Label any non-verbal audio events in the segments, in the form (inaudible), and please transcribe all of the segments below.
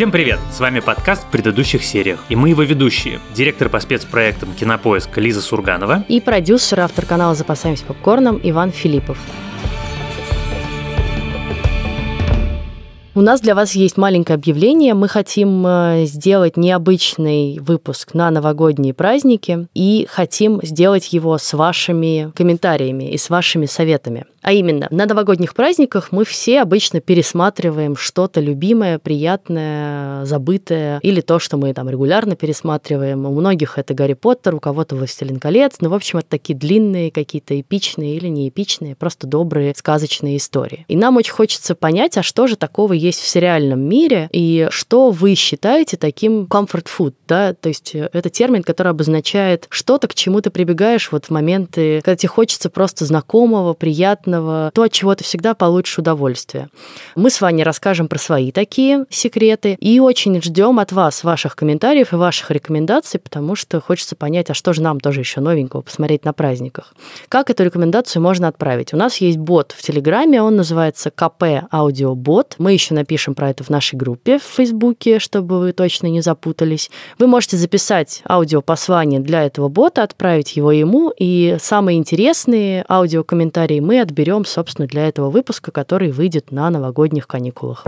Всем привет! С вами подкаст в предыдущих сериях. И мы его ведущие. Директор по спецпроектам «Кинопоиск» Лиза Сурганова. И продюсер, автор канала «Запасаемся попкорном» Иван Филиппов. У нас для вас есть маленькое объявление. Мы хотим э, сделать необычный выпуск на новогодние праздники и хотим сделать его с вашими комментариями и с вашими советами. А именно, на новогодних праздниках мы все обычно пересматриваем что-то любимое, приятное, забытое, или то, что мы там регулярно пересматриваем. У многих это Гарри Поттер, у кого-то Властелин колец. Ну, в общем, это такие длинные, какие-то эпичные или не эпичные, просто добрые сказочные истории. И нам очень хочется понять, а что же такого есть в сериальном мире, и что вы считаете таким comfort food, да, то есть э, это термин, который обозначает что-то, к чему ты прибегаешь вот в моменты, когда тебе хочется просто знакомого, приятного, приятного, то, от чего ты всегда получишь удовольствие. Мы с вами расскажем про свои такие секреты и очень ждем от вас ваших комментариев и ваших рекомендаций, потому что хочется понять, а что же нам тоже еще новенького посмотреть на праздниках. Как эту рекомендацию можно отправить? У нас есть бот в Телеграме, он называется КП Аудиобот. Мы еще напишем про это в нашей группе в Фейсбуке, чтобы вы точно не запутались. Вы можете записать аудиопослание для этого бота, отправить его ему, и самые интересные аудиокомментарии мы отберем берем, собственно, для этого выпуска, который выйдет на новогодних каникулах.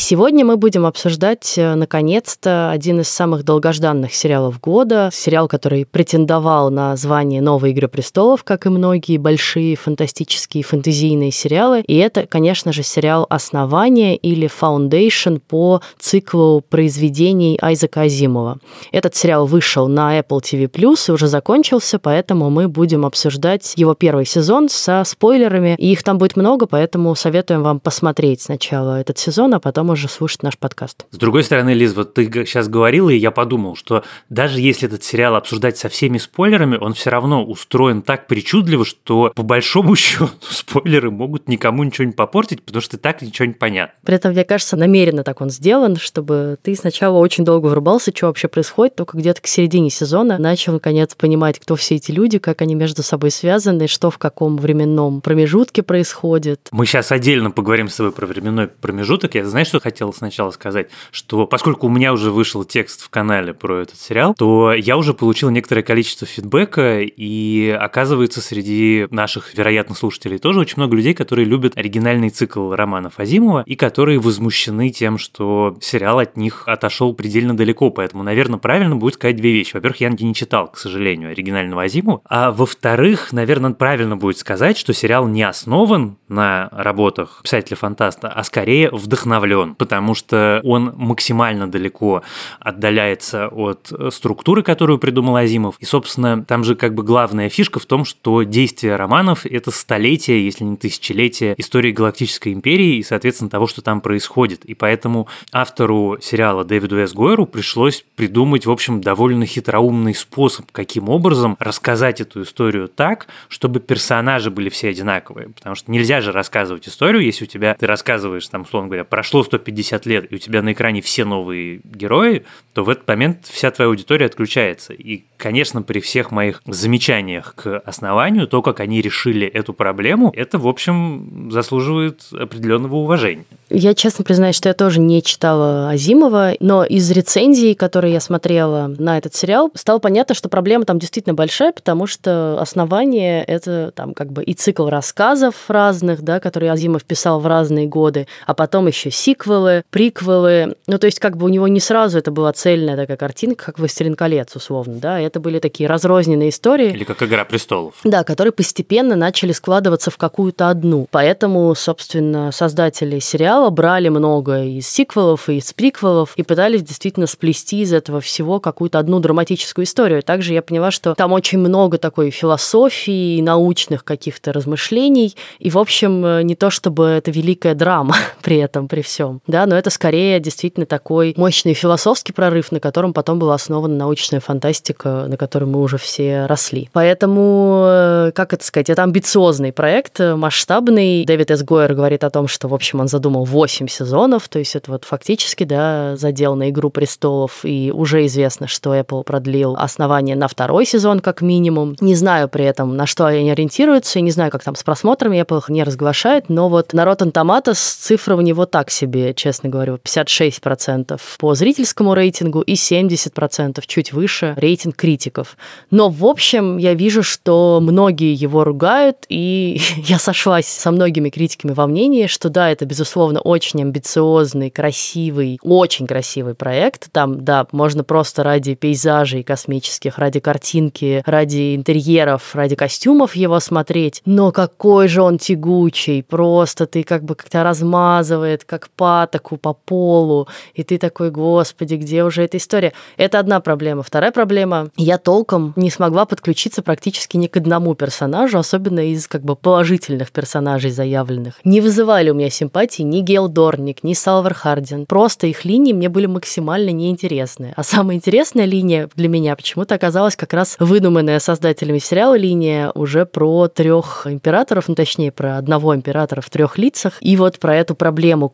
Сегодня мы будем обсуждать, э, наконец-то, один из самых долгожданных сериалов года. Сериал, который претендовал на звание «Новой Игры престолов», как и многие большие фантастические фэнтезийные сериалы. И это, конечно же, сериал «Основание» или «Foundation» по циклу произведений Айзека Азимова. Этот сериал вышел на Apple TV+, и уже закончился, поэтому мы будем обсуждать его первый сезон со спойлерами. И их там будет много, поэтому советуем вам посмотреть сначала этот сезон, а потом уже слушать наш подкаст. С другой стороны, Лиз, вот ты сейчас говорила, и я подумал, что даже если этот сериал обсуждать со всеми спойлерами, он все равно устроен так причудливо, что по большому (laughs) счету спойлеры могут никому ничего не попортить, потому что так ничего не понятно. При этом, мне кажется, намеренно так он сделан, чтобы ты сначала очень долго врубался, что вообще происходит, только где-то к середине сезона начал наконец понимать, кто все эти люди, как они между собой связаны, что в каком временном промежутке происходит. Мы сейчас отдельно поговорим с тобой про временной промежуток. Я знаешь, что хотел сначала сказать, что поскольку у меня уже вышел текст в канале про этот сериал, то я уже получил некоторое количество фидбэка, и оказывается, среди наших вероятных слушателей тоже очень много людей, которые любят оригинальный цикл романов Азимова и которые возмущены тем, что сериал от них отошел предельно далеко. Поэтому, наверное, правильно будет сказать две вещи. Во-первых, я не читал, к сожалению, оригинального Азимова. А во-вторых, наверное, правильно будет сказать, что сериал не основан на работах писателя-фантаста, а скорее вдохновлен потому что он максимально далеко отдаляется от структуры, которую придумал Азимов. И, собственно, там же как бы главная фишка в том, что действие романов — это столетие, если не тысячелетие истории Галактической империи и, соответственно, того, что там происходит. И поэтому автору сериала Дэвиду С. Гойеру пришлось придумать, в общем, довольно хитроумный способ, каким образом рассказать эту историю так, чтобы персонажи были все одинаковые. Потому что нельзя же рассказывать историю, если у тебя, ты рассказываешь, там, условно говоря, прошло 150 50 лет, и у тебя на экране все новые герои, то в этот момент вся твоя аудитория отключается. И, конечно, при всех моих замечаниях к основанию, то, как они решили эту проблему, это, в общем, заслуживает определенного уважения. Я честно признаюсь, что я тоже не читала Азимова, но из рецензий, которые я смотрела на этот сериал, стало понятно, что проблема там действительно большая, потому что основание — это там как бы и цикл рассказов разных, да, которые Азимов писал в разные годы, а потом еще сиквелы, приквелы. Ну, то есть как бы у него не сразу это была цельная такая картинка, как «Властелин колец», условно, да, это были такие разрозненные истории. Или как «Игра престолов». Да, которые постепенно начали складываться в какую-то одну. Поэтому, собственно, создатели сериала брали много из сиквелов и из приквелов и пытались действительно сплести из этого всего какую-то одну драматическую историю. Также я поняла, что там очень много такой философии научных каких-то размышлений. И, в общем, э, не то чтобы это великая драма (laughs) при этом, при всем, да, но это скорее действительно такой мощный философский прорыв, на котором потом была основана научная фантастика, на которой мы уже все росли. Поэтому, э, как это сказать, это амбициозный проект, э, масштабный. Дэвид С. Гойер говорит о том, что, в общем, он задумал 8 сезонов, то есть это вот фактически, да, задел на «Игру престолов», и уже известно, что Apple продлил основание на второй сезон как минимум. Не знаю при этом, на что они ориентируются, и не знаю, как там с просмотрами Apple их не разглашает, но вот на Rotten Tomatoes цифры у него так себе. Ютубе, честно говорю, 56% по зрительскому рейтингу и 70% чуть выше рейтинг критиков. Но, в общем, я вижу, что многие его ругают, и (laughs) я сошлась со многими критиками во мнении, что да, это, безусловно, очень амбициозный, красивый, очень красивый проект. Там, да, можно просто ради пейзажей космических, ради картинки, ради интерьеров, ради костюмов его смотреть. Но какой же он тягучий, просто ты как бы как-то размазывает, как патоку по полу, и ты такой, господи, где уже эта история? Это одна проблема. Вторая проблема, я толком не смогла подключиться практически ни к одному персонажу, особенно из как бы положительных персонажей заявленных. Не вызывали у меня симпатии ни Гел Дорник, ни Салвер Хардин. Просто их линии мне были максимально неинтересны. А самая интересная линия для меня почему-то оказалась как раз выдуманная создателями сериала линия уже про трех императоров, ну точнее про одного императора в трех лицах. И вот про эту проблему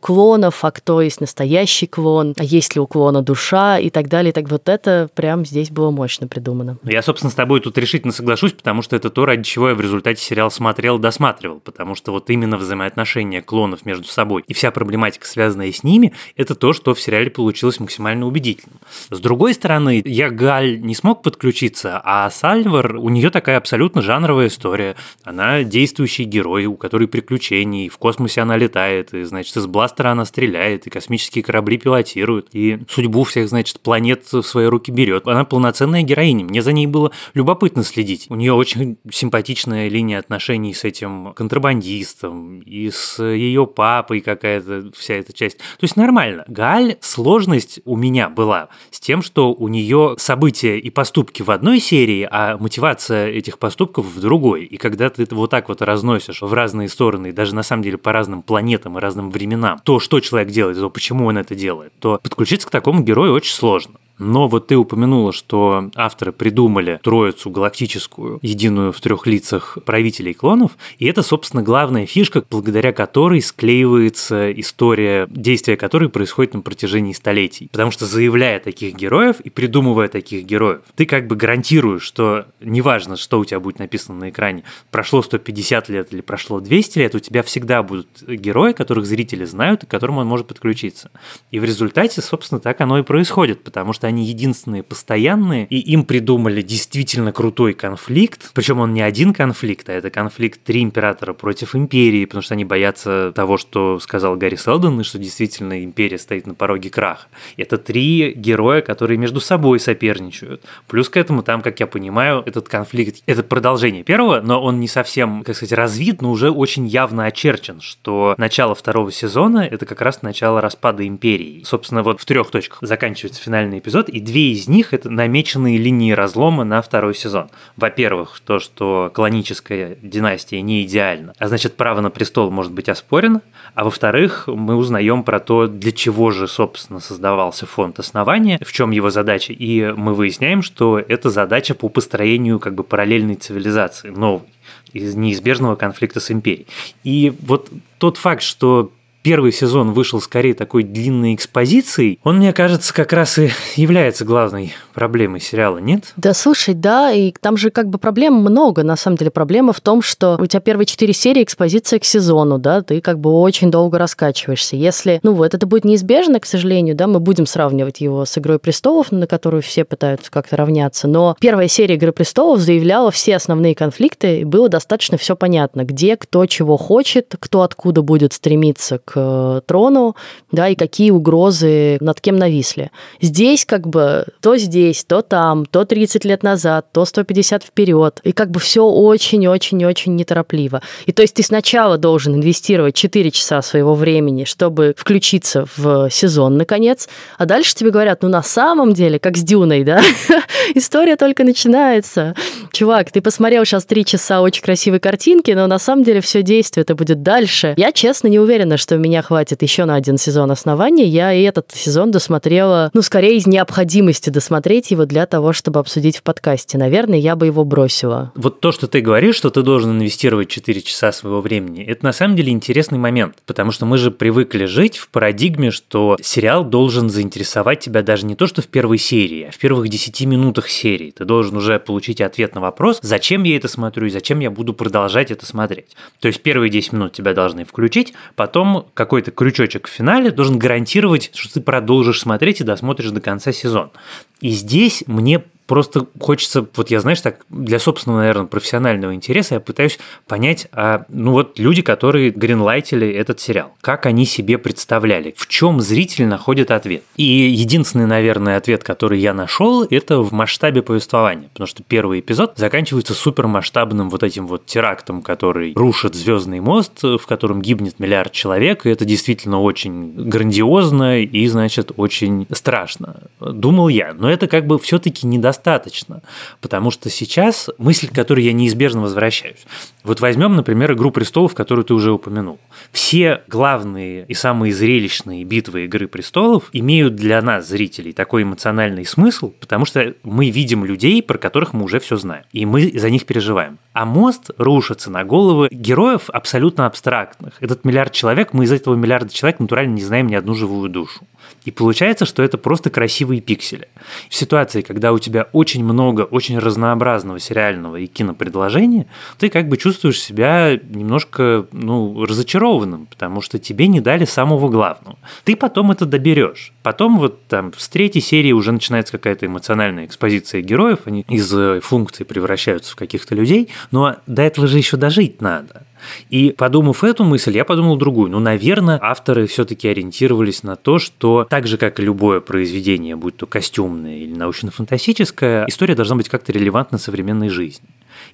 клонов, а кто есть настоящий клон, а есть ли у клона душа и так далее. Так вот это прям здесь было мощно придумано. Я, собственно, с тобой тут решительно соглашусь, потому что это то, ради чего я в результате сериал смотрел, досматривал, потому что вот именно взаимоотношения клонов между собой и вся проблематика, связанная с ними, это то, что в сериале получилось максимально убедительным. С другой стороны, я Галь не смог подключиться, а Сальвар, у нее такая абсолютно жанровая история. Она действующий герой, у которой приключений, в космосе она летает, и, значит, из бластера она стреляет, и космические корабли пилотирует, и судьбу всех, значит, планет в свои руки берет. Она полноценная героиня. Мне за ней было любопытно следить. У нее очень симпатичная линия отношений с этим контрабандистом, и с ее папой какая-то вся эта часть. То есть нормально. Галь, сложность у меня была с тем, что у нее события и поступки в одной серии, а мотивация этих поступков в другой. И когда ты это вот так вот разносишь в разные стороны, даже на самом деле по разным планетам и разным временам, то, что человек делает, то, почему он это делает, то подключиться к такому герою очень сложно. Но вот ты упомянула, что авторы придумали троицу галактическую, единую в трех лицах правителей клонов, и это, собственно, главная фишка, благодаря которой склеивается история, действия которой происходит на протяжении столетий. Потому что заявляя таких героев и придумывая таких героев, ты как бы гарантируешь, что неважно, что у тебя будет написано на экране, прошло 150 лет или прошло 200 лет, у тебя всегда будут герои, которых зрители знают и к которым он может подключиться. И в результате, собственно, так оно и происходит, потому что они единственные постоянные, и им придумали действительно крутой конфликт, причем он не один конфликт, а это конфликт три императора против империи, потому что они боятся того, что сказал Гарри Селдон, и что действительно империя стоит на пороге краха. Это три героя, которые между собой соперничают. Плюс к этому там, как я понимаю, этот конфликт, это продолжение первого, но он не совсем, как сказать, развит, но уже очень явно очерчен, что начало второго сезона – это как раз начало распада империи. Собственно, вот в трех точках заканчивается финальный эпизод, эпизод, и две из них это намеченные линии разлома на второй сезон. Во-первых, то, что клоническая династия не идеальна, а значит, право на престол может быть оспорено. А во-вторых, мы узнаем про то, для чего же, собственно, создавался фонд основания, в чем его задача, и мы выясняем, что это задача по построению как бы параллельной цивилизации, новой из неизбежного конфликта с империей. И вот тот факт, что первый сезон вышел скорее такой длинной экспозицией, он, мне кажется, как раз и является главной проблемой сериала, нет? Да, слушай, да, и там же как бы проблем много, на самом деле. Проблема в том, что у тебя первые четыре серии экспозиция к сезону, да, ты как бы очень долго раскачиваешься. Если, ну вот, это будет неизбежно, к сожалению, да, мы будем сравнивать его с «Игрой престолов», на которую все пытаются как-то равняться, но первая серия «Игры престолов» заявляла все основные конфликты, и было достаточно все понятно, где кто чего хочет, кто откуда будет стремиться к Э, трону, да, и какие угрозы над кем нависли. Здесь как бы то здесь, то там, то 30 лет назад, то 150 вперед. И как бы все очень-очень-очень неторопливо. И то есть ты сначала должен инвестировать 4 часа своего времени, чтобы включиться в сезон, наконец, а дальше тебе говорят, ну на самом деле, как с Дюной, да, (laughs) история только начинается. Чувак, ты посмотрел сейчас 3 часа очень красивой картинки, но на самом деле все действие это будет дальше. Я, честно, не уверена, что меня хватит еще на один сезон основания. Я и этот сезон досмотрела, ну, скорее из необходимости досмотреть его для того, чтобы обсудить в подкасте. Наверное, я бы его бросила. Вот то, что ты говоришь, что ты должен инвестировать 4 часа своего времени, это на самом деле интересный момент, потому что мы же привыкли жить в парадигме, что сериал должен заинтересовать тебя даже не то, что в первой серии, а в первых 10 минутах серии. Ты должен уже получить ответ на вопрос, зачем я это смотрю и зачем я буду продолжать это смотреть. То есть первые 10 минут тебя должны включить, потом какой-то крючочек в финале должен гарантировать, что ты продолжишь смотреть и досмотришь до конца сезон. И здесь мне Просто хочется, вот я, знаешь, так для собственного, наверное, профессионального интереса я пытаюсь понять, а, ну вот люди, которые гринлайтили этот сериал, как они себе представляли, в чем зритель находит ответ. И единственный, наверное, ответ, который я нашел, это в масштабе повествования, потому что первый эпизод заканчивается супермасштабным вот этим вот терактом, который рушит звездный мост, в котором гибнет миллиард человек, и это действительно очень грандиозно и, значит, очень страшно, думал я. Но это как бы все-таки недостаточно недостаточно, потому что сейчас мысль, к которой я неизбежно возвращаюсь. Вот возьмем, например, «Игру престолов», которую ты уже упомянул. Все главные и самые зрелищные битвы «Игры престолов» имеют для нас, зрителей, такой эмоциональный смысл, потому что мы видим людей, про которых мы уже все знаем, и мы за них переживаем. А мост рушится на головы героев абсолютно абстрактных. Этот миллиард человек, мы из этого миллиарда человек натурально не знаем ни одну живую душу. И получается, что это просто красивые пиксели. В ситуации, когда у тебя очень много очень разнообразного сериального и кинопредложения, ты как бы чувствуешь себя немножко ну, разочарованным, потому что тебе не дали самого главного. Ты потом это доберешь. Потом вот там с третьей серии уже начинается какая-то эмоциональная экспозиция героев, они из э, функций превращаются в каких-то людей, но до этого же еще дожить надо. И подумав эту мысль, я подумал другую. Ну, наверное, авторы все-таки ориентировались на то, что так же, как и любое произведение, будь то костюмное или научно-фантастическое, история должна быть как-то релевантна современной жизни.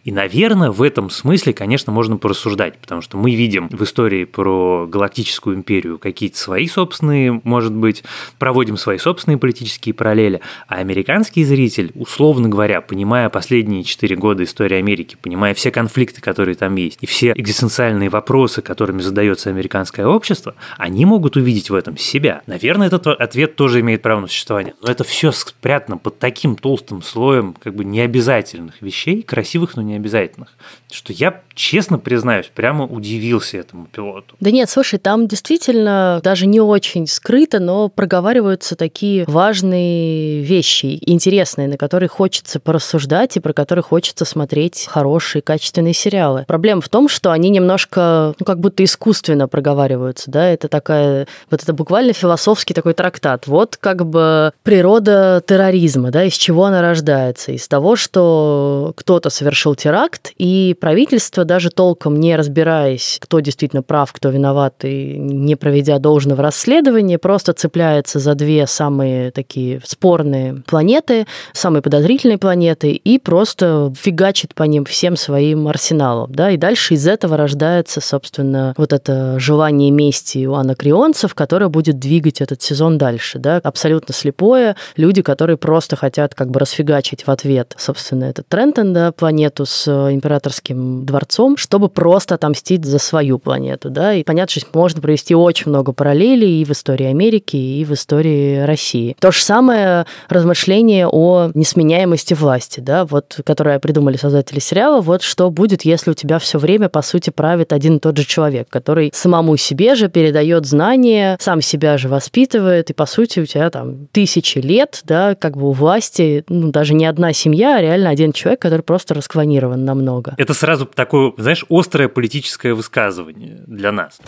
И, наверное, в этом смысле, конечно, можно порассуждать, потому что мы видим в истории про Галактическую империю какие-то свои собственные, может быть, проводим свои собственные политические параллели, а американский зритель, условно говоря, понимая последние четыре года истории Америки, понимая все конфликты, которые там есть, и все экзистенциальные вопросы, которыми задается американское общество, они могут увидеть в этом себя. Наверное, этот ответ тоже имеет право на существование, но это все спрятано под таким толстым слоем как бы необязательных вещей, красивых, но не необязательных. Что я, честно признаюсь, прямо удивился этому пилоту. Да нет, слушай, там действительно даже не очень скрыто, но проговариваются такие важные вещи, интересные, на которые хочется порассуждать и про которые хочется смотреть хорошие, качественные сериалы. Проблема в том, что они немножко, ну, как будто искусственно проговариваются, да, это такая, вот это буквально философский такой трактат. Вот как бы природа терроризма, да, из чего она рождается? Из того, что кто-то совершил теракт, и правительство, даже толком не разбираясь, кто действительно прав, кто виноват, и не проведя должного расследования, просто цепляется за две самые такие спорные планеты, самые подозрительные планеты, и просто фигачит по ним всем своим арсеналом. Да? И дальше из этого рождается, собственно, вот это желание мести у анакреонцев, которое будет двигать этот сезон дальше. Да? Абсолютно слепое. Люди, которые просто хотят как бы расфигачить в ответ, собственно, этот Трентон, да, планету с э, императорским дворцом, чтобы просто отомстить за свою планету, да, и понятно, что можно провести очень много параллелей и в истории Америки, и в истории России. То же самое размышление о несменяемости власти, да, вот, которое придумали создатели сериала, вот что будет, если у тебя все время, по сути, правит один и тот же человек, который самому себе же передает знания, сам себя же воспитывает, и, по сути, у тебя там тысячи лет, да, как бы у власти, ну, даже не одна семья, а реально один человек, который просто расклонирован запланирован намного. Это сразу такое, знаешь, острое политическое высказывание для нас.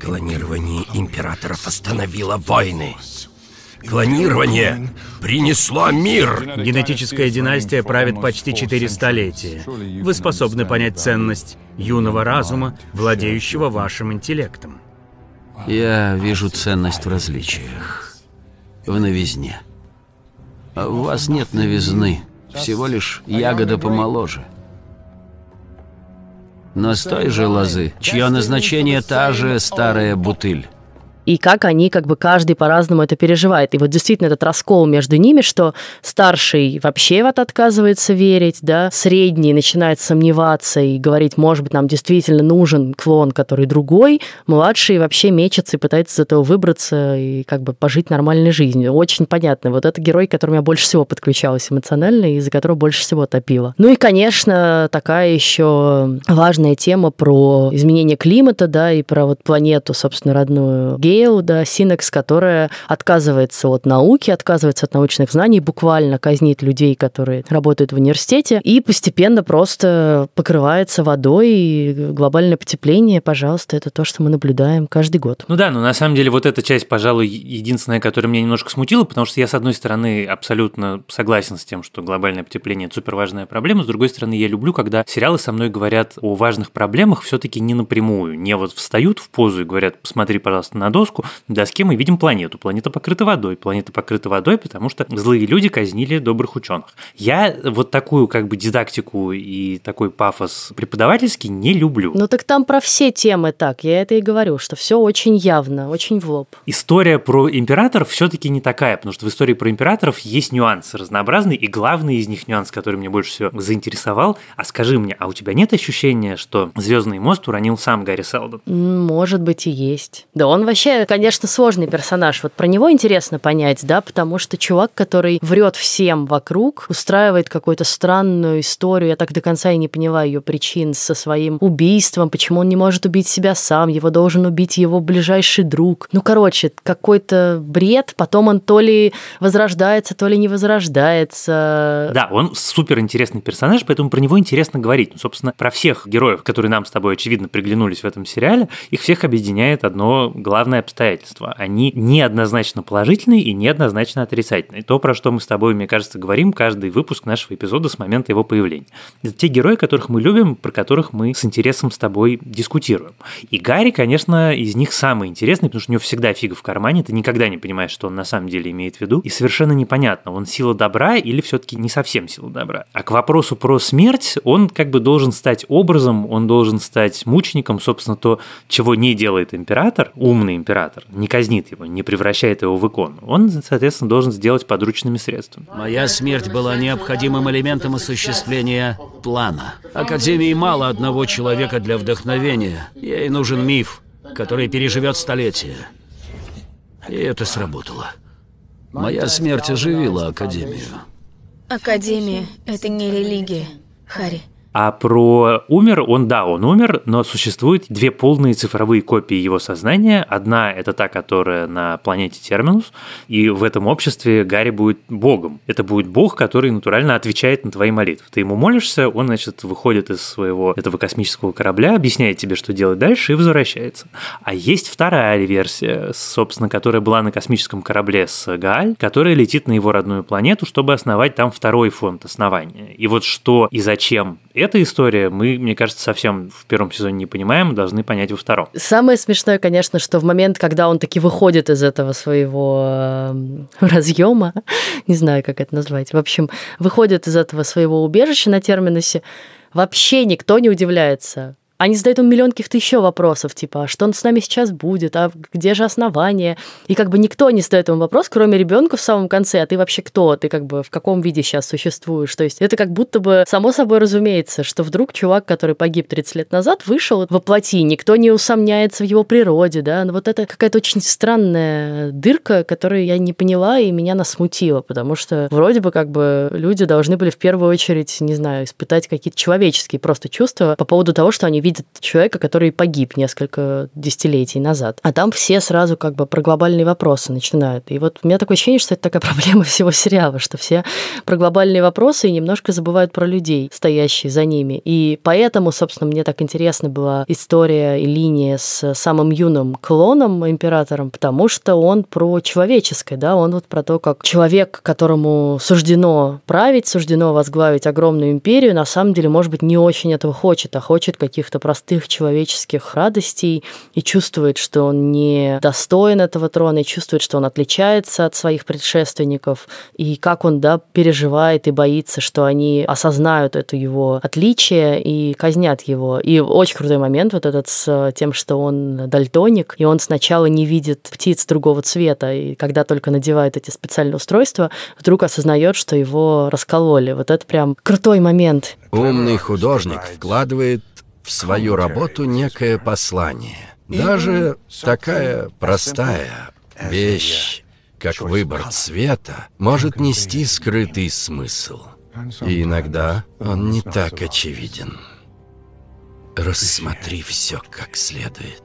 Клонирование императоров остановило войны. Клонирование принесло мир. Генетическая династия правит почти четыре столетия. Вы способны понять ценность юного разума, владеющего вашим интеллектом. Я вижу ценность в различиях. В новизне. А у вас нет новизны. Всего лишь ягода помоложе. Но с той же лозы, чье назначение та же старая бутыль и как они как бы каждый по-разному это переживает. И вот действительно этот раскол между ними, что старший вообще вот отказывается верить, да, средний начинает сомневаться и говорить, может быть, нам действительно нужен клон, который другой, младший вообще мечется и пытается из этого выбраться и как бы пожить нормальной жизнью. Очень понятно. Вот это герой, к которому я больше всего подключалась эмоционально и из-за которого больше всего топила. Ну и, конечно, такая еще важная тема про изменение климата, да, и про вот планету, собственно, родную Гейл, да, Синекс, которая отказывается от науки, отказывается от научных знаний, буквально казнит людей, которые работают в университете, и постепенно просто покрывается водой, и глобальное потепление, пожалуйста, это то, что мы наблюдаем каждый год. Ну да, но на самом деле вот эта часть, пожалуй, единственная, которая меня немножко смутила, потому что я, с одной стороны, абсолютно согласен с тем, что глобальное потепление – это супер важная проблема, с другой стороны, я люблю, когда сериалы со мной говорят о важных проблемах все-таки не напрямую, не вот встают в позу и говорят, посмотри, пожалуйста, на доску, на доске мы видим планету, планета покрыта водой, планета покрыта водой, потому что злые люди казнили добрых ученых. Я вот такую как бы дидактику и такой пафос преподавательский не люблю. Ну так там про все темы так, я это и говорю, что все очень явно, очень в лоб. История про императоров все-таки не такая, потому что в истории про императоров есть нюансы разнообразные, и главный из них нюанс, который мне больше всего заинтересовал, а скажи мне, а у тебя нет ощущения, что Звездный мост уронил сам Гарри Селдон? Может быть и есть. Да он вообще, конечно, сложный персонаж. Вот про него интересно понять, да, потому что чувак, который врет всем вокруг, устраивает какую-то странную историю, я так до конца и не поняла ее причин со своим убийством, почему он не может убить себя сам, его должен убить его ближайший друг. Ну, короче, какой-то бред, потом он то ли возрождается, то ли не возрождается. Да, он супер интересный персонаж, поэтому про него интересно говорить. Ну, собственно, про всех героев, которые нам с тобой, очевидно, приглянулись в этом сериале, их всех объединяет одно главное обстоятельство. Они неоднозначно положительные и неоднозначно отрицательные. То, про что мы с тобой, мне кажется, говорим каждый выпуск нашего эпизода с момента его появления. Это те герои, которых мы любим, про которых мы с интересом с тобой дискутируем. И Гарри, конечно, из них самый интересный, потому что у него всегда фига в кармане, ты никогда не понимаешь, что он на самом деле имеет в виду, и совершенно непонятно, он сила добра или все-таки не совсем сила добра. А к вопросу про смерть, он как бы должен стать образом, он должен стать мучеником, собственно, то, чего не делает император, умный император, не казнит его, не превращает его в икону. Он, соответственно, должен сделать подручными средствами. Моя смерть была необходимым элементом осуществления плана. Академии мало одного человека для вдохновения. Ей нужен миф, который переживет столетия. И это сработало. Моя смерть оживила Академию. Академия — это не религия, Харри. А про умер, он, да, он умер, но существует две полные цифровые копии его сознания. Одна – это та, которая на планете Терминус, и в этом обществе Гарри будет богом. Это будет бог, который натурально отвечает на твои молитвы. Ты ему молишься, он, значит, выходит из своего этого космического корабля, объясняет тебе, что делать дальше, и возвращается. А есть вторая версия, собственно, которая была на космическом корабле с Гааль, которая летит на его родную планету, чтобы основать там второй фонд основания. И вот что и зачем эта история мы, мне кажется, совсем в первом сезоне не понимаем, должны понять во втором. Самое смешное, конечно, что в момент, когда он таки выходит из этого своего эм, разъема, (laughs) не знаю, как это назвать, в общем, выходит из этого своего убежища на терминусе, вообще никто не удивляется они задают ему миллион каких-то еще вопросов, типа, а что он с нами сейчас будет, а где же основание? И как бы никто не задает ему вопрос, кроме ребенка в самом конце, а ты вообще кто? Ты как бы в каком виде сейчас существуешь? То есть это как будто бы само собой разумеется, что вдруг чувак, который погиб 30 лет назад, вышел во плоти, никто не усомняется в его природе, да, но вот это какая-то очень странная дырка, которую я не поняла, и меня она смутила, потому что вроде бы как бы люди должны были в первую очередь, не знаю, испытать какие-то человеческие просто чувства по поводу того, что они видят видит человека, который погиб несколько десятилетий назад. А там все сразу как бы про глобальные вопросы начинают. И вот у меня такое ощущение, что это такая (laughs) проблема всего сериала, что все про глобальные вопросы и немножко забывают про людей, стоящие за ними. И поэтому, собственно, мне так интересна была история и линия с самым юным клоном, императором, потому что он про человеческое, да, он вот про то, как человек, которому суждено править, суждено возглавить огромную империю, на самом деле, может быть, не очень этого хочет, а хочет каких-то простых человеческих радостей и чувствует, что он не достоин этого трона, и чувствует, что он отличается от своих предшественников, и как он да, переживает и боится, что они осознают это его отличие и казнят его. И очень крутой момент вот этот с тем, что он дальтоник, и он сначала не видит птиц другого цвета, и когда только надевает эти специальные устройства, вдруг осознает, что его раскололи. Вот это прям крутой момент. Умный художник вкладывает в свою работу некое послание. Даже такая простая вещь, как выбор цвета, может нести скрытый смысл. И иногда он не так очевиден. Рассмотри все как следует.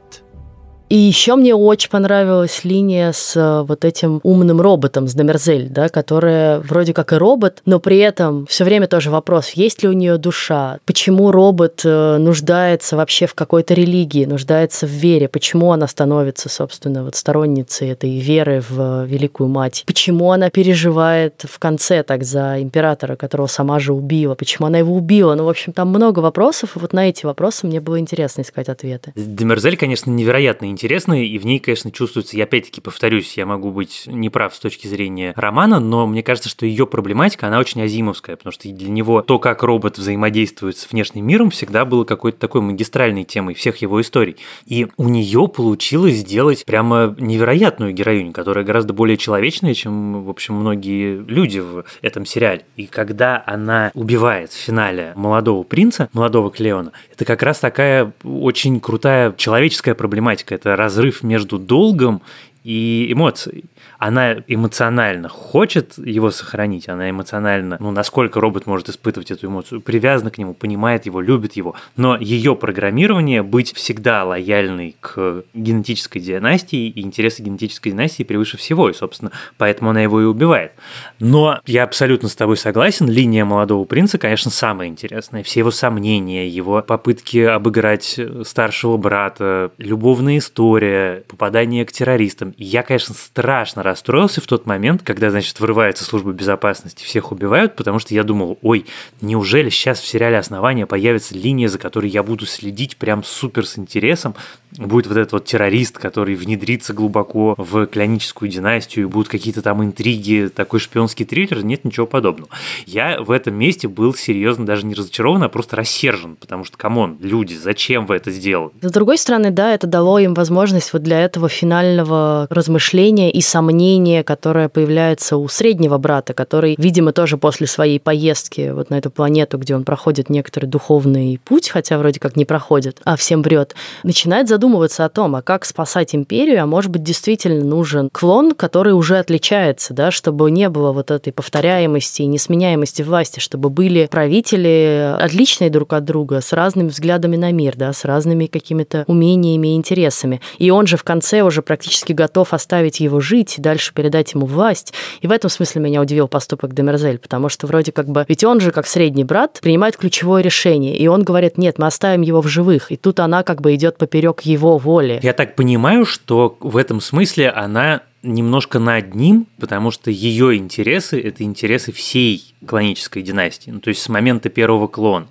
И еще мне очень понравилась линия с э, вот этим умным роботом, с Домерзель, да, которая вроде как и робот, но при этом все время тоже вопрос, есть ли у нее душа, почему робот э, нуждается вообще в какой-то религии, нуждается в вере, почему она становится, собственно, вот сторонницей этой веры в Великую Мать, почему она переживает в конце так за императора, которого сама же убила, почему она его убила, ну, в общем, там много вопросов, и вот на эти вопросы мне было интересно искать ответы. Демерзель, конечно, невероятно интересная, и в ней, конечно, чувствуется, я опять-таки повторюсь, я могу быть неправ с точки зрения романа, но мне кажется, что ее проблематика, она очень азимовская, потому что для него то, как робот взаимодействует с внешним миром, всегда было какой-то такой магистральной темой всех его историй. И у нее получилось сделать прямо невероятную героиню, которая гораздо более человечная, чем, в общем, многие люди в этом сериале. И когда она убивает в финале молодого принца, молодого Клеона, это как раз такая очень крутая человеческая проблематика. Это разрыв между долгом и эмоцией она эмоционально хочет его сохранить, она эмоционально, ну, насколько робот может испытывать эту эмоцию, привязана к нему, понимает его, любит его. Но ее программирование быть всегда лояльной к генетической династии, и интересы генетической династии превыше всего, и, собственно, поэтому она его и убивает. Но я абсолютно с тобой согласен, линия молодого принца, конечно, самая интересная. Все его сомнения, его попытки обыграть старшего брата, любовная история, попадание к террористам. я, конечно, страшно расстроился в тот момент, когда, значит, вырывается служба безопасности, всех убивают, потому что я думал, ой, неужели сейчас в сериале «Основание» появится линия, за которой я буду следить прям супер с интересом, будет вот этот вот террорист, который внедрится глубоко в клоническую династию, и будут какие-то там интриги, такой шпионский триллер, нет ничего подобного. Я в этом месте был серьезно даже не разочарован, а просто рассержен, потому что, come on, люди, зачем вы это сделали? С другой стороны, да, это дало им возможность вот для этого финального размышления и сомнения, которое появляется у среднего брата, который, видимо, тоже после своей поездки вот на эту планету, где он проходит некоторый духовный путь, хотя вроде как не проходит, а всем врет, начинает задумываться о том, а как спасать империю, а может быть, действительно нужен клон, который уже отличается, да, чтобы не было вот этой повторяемости и несменяемости власти, чтобы были правители отличные друг от друга, с разными взглядами на мир, да, с разными какими-то умениями и интересами. И он же в конце уже практически готов оставить его жить, дальше передать ему власть. И в этом смысле меня удивил поступок Демерзель, потому что вроде как бы, ведь он же как средний брат принимает ключевое решение, и он говорит, нет, мы оставим его в живых. И тут она как бы идет поперек его воли. Я так понимаю, что в этом смысле она немножко над ним, потому что ее интересы – это интересы всей клонической династии, ну, то есть с момента первого клона.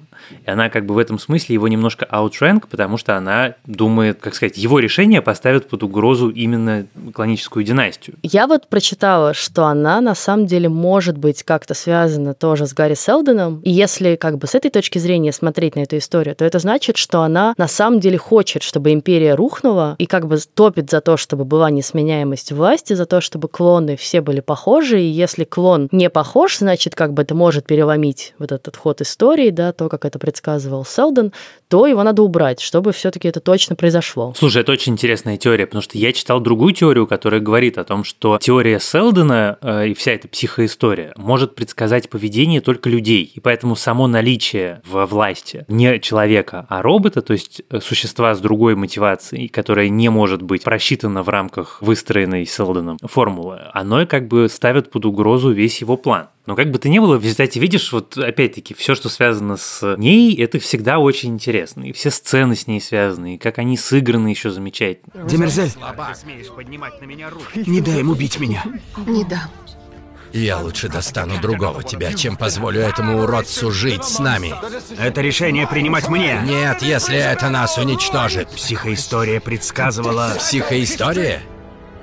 И она как бы в этом смысле его немножко аутранк, потому что она думает, как сказать, его решение поставит под угрозу именно клоническую династию. Я вот прочитала, что она на самом деле может быть как-то связана тоже с Гарри Селденом. И если как бы с этой точки зрения смотреть на эту историю, то это значит, что она на самом деле хочет, чтобы империя рухнула и как бы топит за то, чтобы была несменяемость власти, за то, чтобы клоны все были похожи. И если клон не похож, значит, как бы это может переломить вот этот ход истории, да, то, как это это предсказывал Селдон, то его надо убрать, чтобы все-таки это точно произошло. Слушай, это очень интересная теория, потому что я читал другую теорию, которая говорит о том, что теория Селдона э, и вся эта психоистория может предсказать поведение только людей, и поэтому само наличие во власти не человека, а робота, то есть э, существа с другой мотивацией, которая не может быть просчитана в рамках выстроенной Селдоном формулы, оно как бы ставит под угрозу весь его план. Но как бы то ни было, в результате видишь, вот опять-таки, все, что связано с ней, это всегда очень интересно. И все сцены с ней связаны, и как они сыграны еще замечательно. Демерзель, не дай ему убить меня. Не дам. Я лучше достану другого тебя, чем позволю этому уродцу жить с нами. Это решение принимать мне. Нет, если это нас уничтожит. Психоистория предсказывала... Психоистория?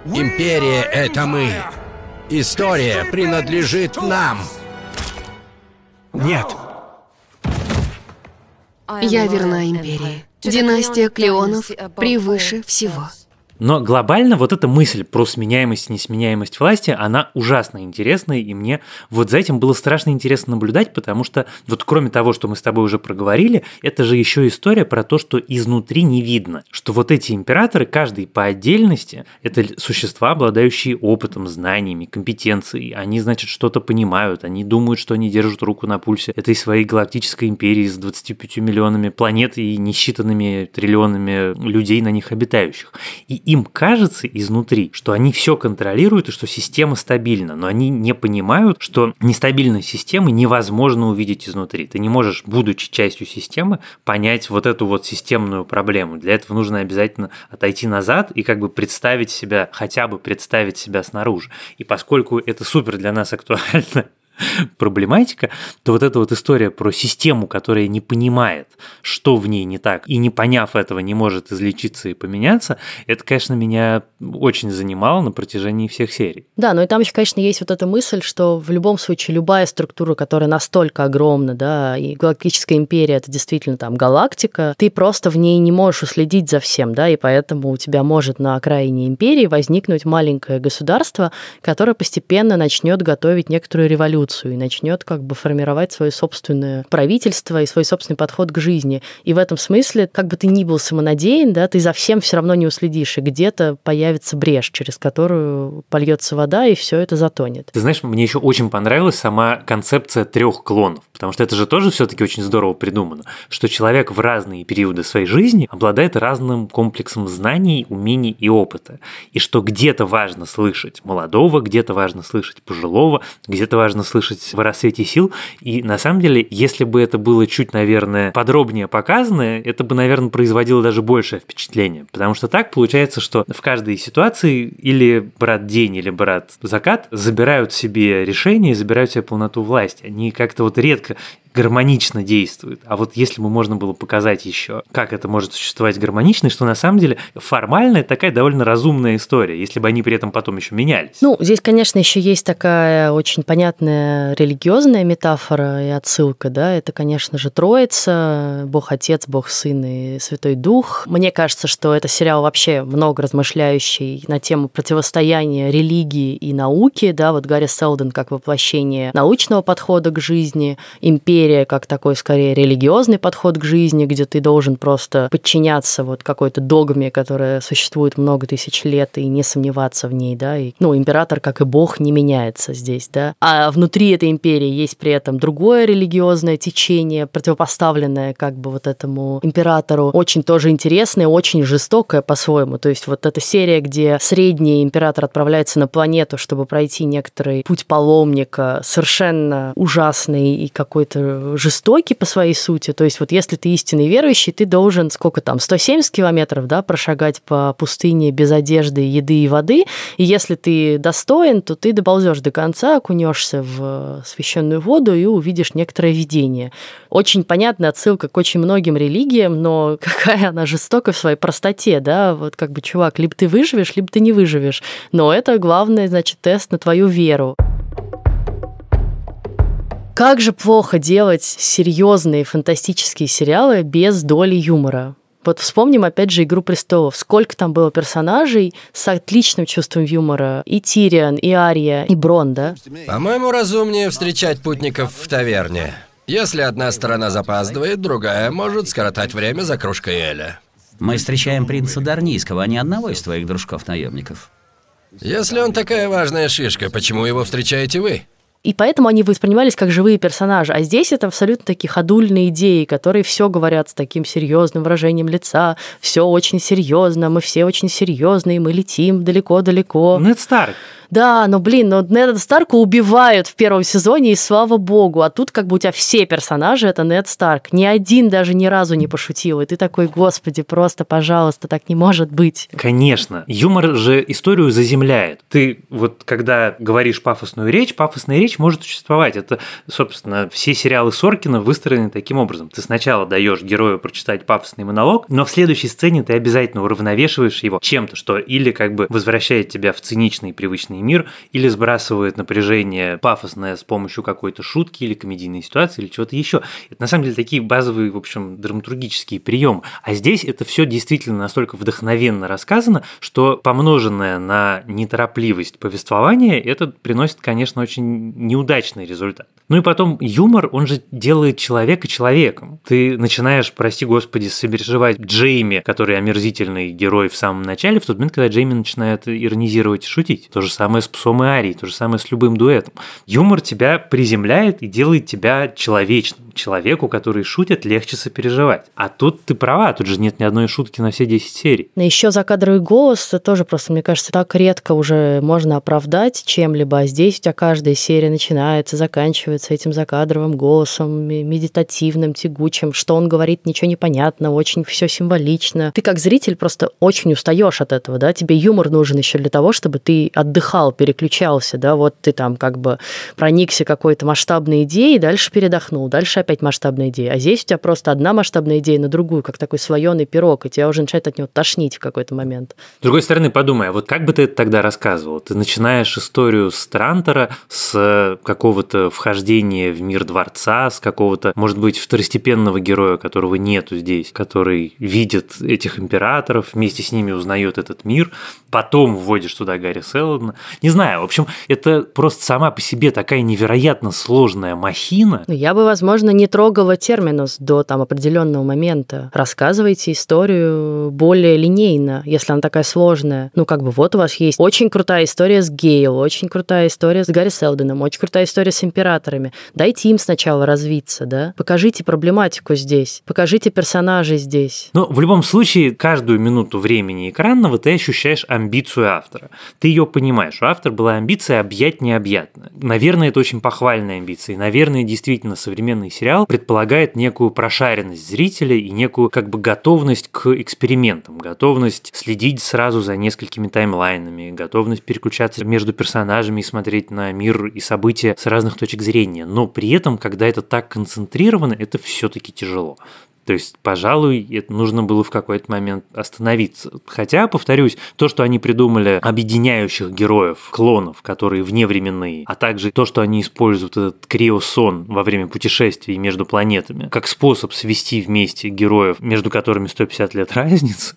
Империя — это мы. История принадлежит нам. Нет. Я верна империи. Династия Клеонов превыше всего. Но глобально вот эта мысль про сменяемость и несменяемость власти, она ужасно интересная, и мне вот за этим было страшно интересно наблюдать, потому что вот кроме того, что мы с тобой уже проговорили, это же еще история про то, что изнутри не видно, что вот эти императоры, каждый по отдельности, это существа, обладающие опытом, знаниями, компетенцией, они, значит, что-то понимают, они думают, что они держат руку на пульсе этой своей галактической империи с 25 миллионами планет и несчитанными триллионами людей на них обитающих. И им кажется изнутри, что они все контролируют и что система стабильна, но они не понимают, что нестабильность системы невозможно увидеть изнутри. Ты не можешь, будучи частью системы, понять вот эту вот системную проблему. Для этого нужно обязательно отойти назад и как бы представить себя, хотя бы представить себя снаружи. И поскольку это супер для нас актуально, (laughs) (laughs) проблематика, то вот эта вот история про систему, которая не понимает, что в ней не так, и не поняв этого, не может излечиться и поменяться, это, конечно, меня очень занимало на протяжении всех серий. Да, но и там еще, конечно, есть вот эта мысль, что в любом случае любая структура, которая настолько огромна, да, и галактическая империя это действительно там галактика, ты просто в ней не можешь уследить за всем, да, и поэтому у тебя может на окраине империи возникнуть маленькое государство, которое постепенно начнет готовить некоторую революцию революцию и начнет как бы формировать свое собственное правительство и свой собственный подход к жизни. И в этом смысле, как бы ты ни был самонадеян, да, ты за всем все равно не уследишь, и где-то появится брешь, через которую польется вода, и все это затонет. Ты знаешь, мне еще очень понравилась сама концепция трех клонов, потому что это же тоже все-таки очень здорово придумано, что человек в разные периоды своей жизни обладает разным комплексом знаний, умений и опыта, и что где-то важно слышать молодого, где-то важно слышать пожилого, где-то важно слышать в рассвете сил. И на самом деле, если бы это было чуть, наверное, подробнее показано, это бы, наверное, производило даже большее впечатление. Потому что так получается, что в каждой ситуации или брат день, или брат закат забирают себе решение, забирают себе полноту власти. Они как-то вот редко гармонично действует. А вот если бы можно было показать еще, как это может существовать гармонично, что на самом деле формально это такая довольно разумная история, если бы они при этом потом еще менялись. Ну, здесь, конечно, еще есть такая очень понятная религиозная метафора и отсылка, да, это, конечно же, Троица, Бог Отец, Бог Сын и Святой Дух. Мне кажется, что это сериал вообще много размышляющий на тему противостояния религии и науки, да, вот Гарри Селден как воплощение научного подхода к жизни, империи империя как такой скорее религиозный подход к жизни, где ты должен просто подчиняться вот какой-то догме, которая существует много тысяч лет, и не сомневаться в ней, да, и, ну, император, как и бог, не меняется здесь, да. А внутри этой империи есть при этом другое религиозное течение, противопоставленное как бы вот этому императору, очень тоже интересное, очень жестокое по-своему. То есть вот эта серия, где средний император отправляется на планету, чтобы пройти некоторый путь паломника, совершенно ужасный и какой-то жестокий по своей сути. То есть вот если ты истинный верующий, ты должен сколько там, 170 километров, да, прошагать по пустыне без одежды, еды и воды. И если ты достоин, то ты доползешь до конца, окунешься в священную воду и увидишь некоторое видение. Очень понятная отсылка к очень многим религиям, но (laughs) какая она жестокая в своей простоте, да, вот как бы, чувак, либо ты выживешь, либо ты не выживешь. Но это главный, значит, тест на твою веру. Как же плохо делать серьезные фантастические сериалы без доли юмора. Вот вспомним опять же «Игру престолов». Сколько там было персонажей с отличным чувством юмора. И Тириан, и Ария, и Брон, да? По-моему, разумнее встречать путников в таверне. Если одна сторона запаздывает, другая может скоротать время за кружкой Эля. Мы встречаем принца Дарнийского, а не одного из твоих дружков-наемников. Если он такая важная шишка, почему его встречаете вы? И поэтому они воспринимались как живые персонажи. А здесь это абсолютно такие ходульные идеи, которые все говорят с таким серьезным выражением лица, все очень серьезно, мы все очень серьезные, мы летим далеко-далеко. Нед Старк. Да, но, блин, но Неда Старка убивают в первом сезоне, и слава богу. А тут как бы у тебя все персонажи — это Нед Старк. Ни один даже ни разу не пошутил. И ты такой, господи, просто, пожалуйста, так не может быть. Конечно. Юмор же историю заземляет. Ты вот когда говоришь пафосную речь, пафосная речь может существовать. Это, собственно, все сериалы Соркина выстроены таким образом. Ты сначала даешь герою прочитать пафосный монолог, но в следующей сцене ты обязательно уравновешиваешь его чем-то, что или как бы возвращает тебя в циничный привычный мир, или сбрасывает напряжение пафосное с помощью какой-то шутки или комедийной ситуации или чего-то еще. Это на самом деле такие базовые, в общем, драматургические приемы. А здесь это все действительно настолько вдохновенно рассказано, что помноженное на неторопливость повествования, это приносит, конечно, очень неудачный результат. Ну и потом юмор, он же делает человека человеком. Ты начинаешь, прости господи, сопереживать Джейми, который омерзительный герой в самом начале, в тот момент, когда Джейми начинает иронизировать и шутить. То же самое с псом и Арией, то же самое с любым дуэтом. Юмор тебя приземляет и делает тебя человечным. Человеку, который шутит, легче сопереживать. А тут ты права, тут же нет ни одной шутки на все 10 серий. Еще закадровый голос тоже просто, мне кажется, так редко уже можно оправдать чем-либо. А здесь у тебя каждая серия начинается, заканчивается этим закадровым голосом, медитативным, тягучим. Что он говорит, ничего не понятно, очень все символично. Ты как зритель просто очень устаешь от этого, да, тебе юмор нужен еще для того, чтобы ты отдыхал, переключался, да, вот ты там как бы проникся какой-то масштабной идеей, дальше передохнул, дальше опять масштабная идея. А здесь у тебя просто одна масштабная идея на другую, как такой слоеный пирог, и тебя уже начинает от него тошнить в какой-то момент. С другой стороны, подумай, а вот как бы ты это тогда рассказывал? Ты начинаешь историю с Трантора, с какого-то вхождения в мир дворца, с какого-то, может быть, второстепенного героя, которого нету здесь, который видит этих императоров, вместе с ними узнает этот мир, потом вводишь туда Гарри Селдона. Не знаю, в общем, это просто сама по себе такая невероятно сложная махина. Ну, я бы, возможно, не трогала терминус до там определенного момента. Рассказывайте историю более линейно, если она такая сложная. Ну, как бы вот у вас есть очень крутая история с Гейл, очень крутая история с Гарри Селденом, очень крутая история с императорами. Дайте им сначала развиться, да? Покажите проблематику здесь, покажите персонажей здесь. Но в любом случае, каждую минуту времени экранного ты ощущаешь амбицию автора. Ты ее понимаешь. У автора была амбиция объять необъятное. Наверное, это очень похвальная амбиция. И, наверное, действительно современный сериал предполагает некую прошаренность зрителя и некую как бы готовность к экспериментам, готовность следить сразу за несколькими таймлайнами, готовность переключаться между персонажами и смотреть на мир и события с разных точек зрения. Но при этом, когда это так концентрировано, это все-таки тяжело. То есть, пожалуй, это нужно было в какой-то момент остановиться. Хотя, повторюсь, то, что они придумали объединяющих героев, клонов, которые вневременные, а также то, что они используют этот криосон во время путешествий между планетами, как способ свести вместе героев, между которыми 150 лет (laughs) разницы,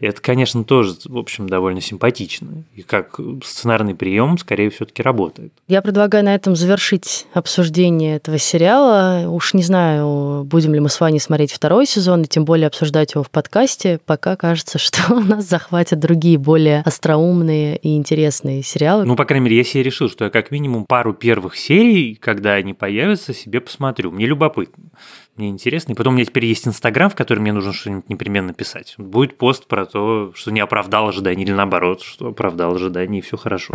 это, конечно, тоже, в общем, довольно симпатично. И как сценарный прием, скорее, все-таки работает. Я предлагаю на этом завершить обсуждение этого сериала. Уж не знаю, будем ли мы с вами смотреть второй второй сезон, и тем более обсуждать его в подкасте, пока кажется, (laughs) что у нас захватят другие более остроумные и интересные сериалы. Ну, по крайней мере, я себе решил, что я как минимум пару первых серий, когда они появятся, себе посмотрю. Мне любопытно. Мне интересно. И потом у меня теперь есть Инстаграм, в котором мне нужно что-нибудь непременно писать. Будет пост про то, что не оправдал ожидания, или наоборот, что оправдал ожидания, и все хорошо.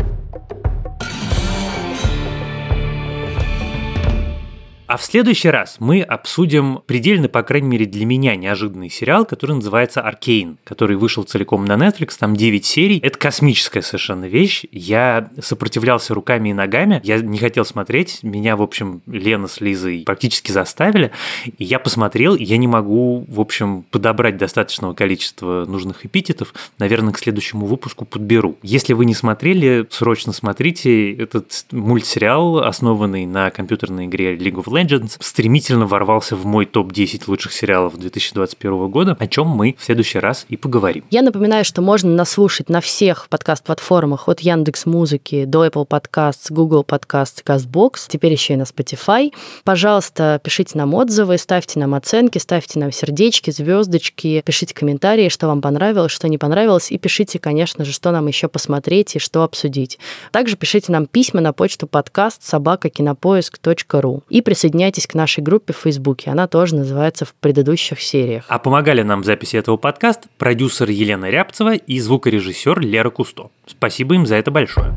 А в следующий раз мы обсудим предельно, по крайней мере, для меня неожиданный сериал, который называется «Аркейн», который вышел целиком на Netflix, там 9 серий. Это космическая совершенно вещь. Я сопротивлялся руками и ногами, я не хотел смотреть, меня, в общем, Лена с Лизой практически заставили, и я посмотрел, и я не могу, в общем, подобрать достаточного количества нужных эпитетов, наверное, к следующему выпуску подберу. Если вы не смотрели, срочно смотрите. Этот мультсериал, основанный на компьютерной игре League of Legends стремительно ворвался в мой топ-10 лучших сериалов 2021 года, о чем мы в следующий раз и поговорим. Я напоминаю, что можно нас слушать на всех подкаст-платформах от Яндекс Музыки до Apple Podcasts, Google Podcasts, CastBox, теперь еще и на Spotify. Пожалуйста, пишите нам отзывы, ставьте нам оценки, ставьте нам сердечки, звездочки, пишите комментарии, что вам понравилось, что не понравилось, и пишите, конечно же, что нам еще посмотреть и что обсудить. Также пишите нам письма на почту подкаст собакакинопоиск.ру и присоединяйтесь присоединяйтесь к нашей группе в Фейсбуке. Она тоже называется в предыдущих сериях. А помогали нам в записи этого подкаста продюсер Елена Рябцева и звукорежиссер Лера Кусто. Спасибо им за это большое.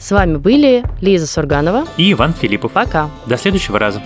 С вами были Лиза Сурганова и Иван Филиппов. Пока. До следующего раза.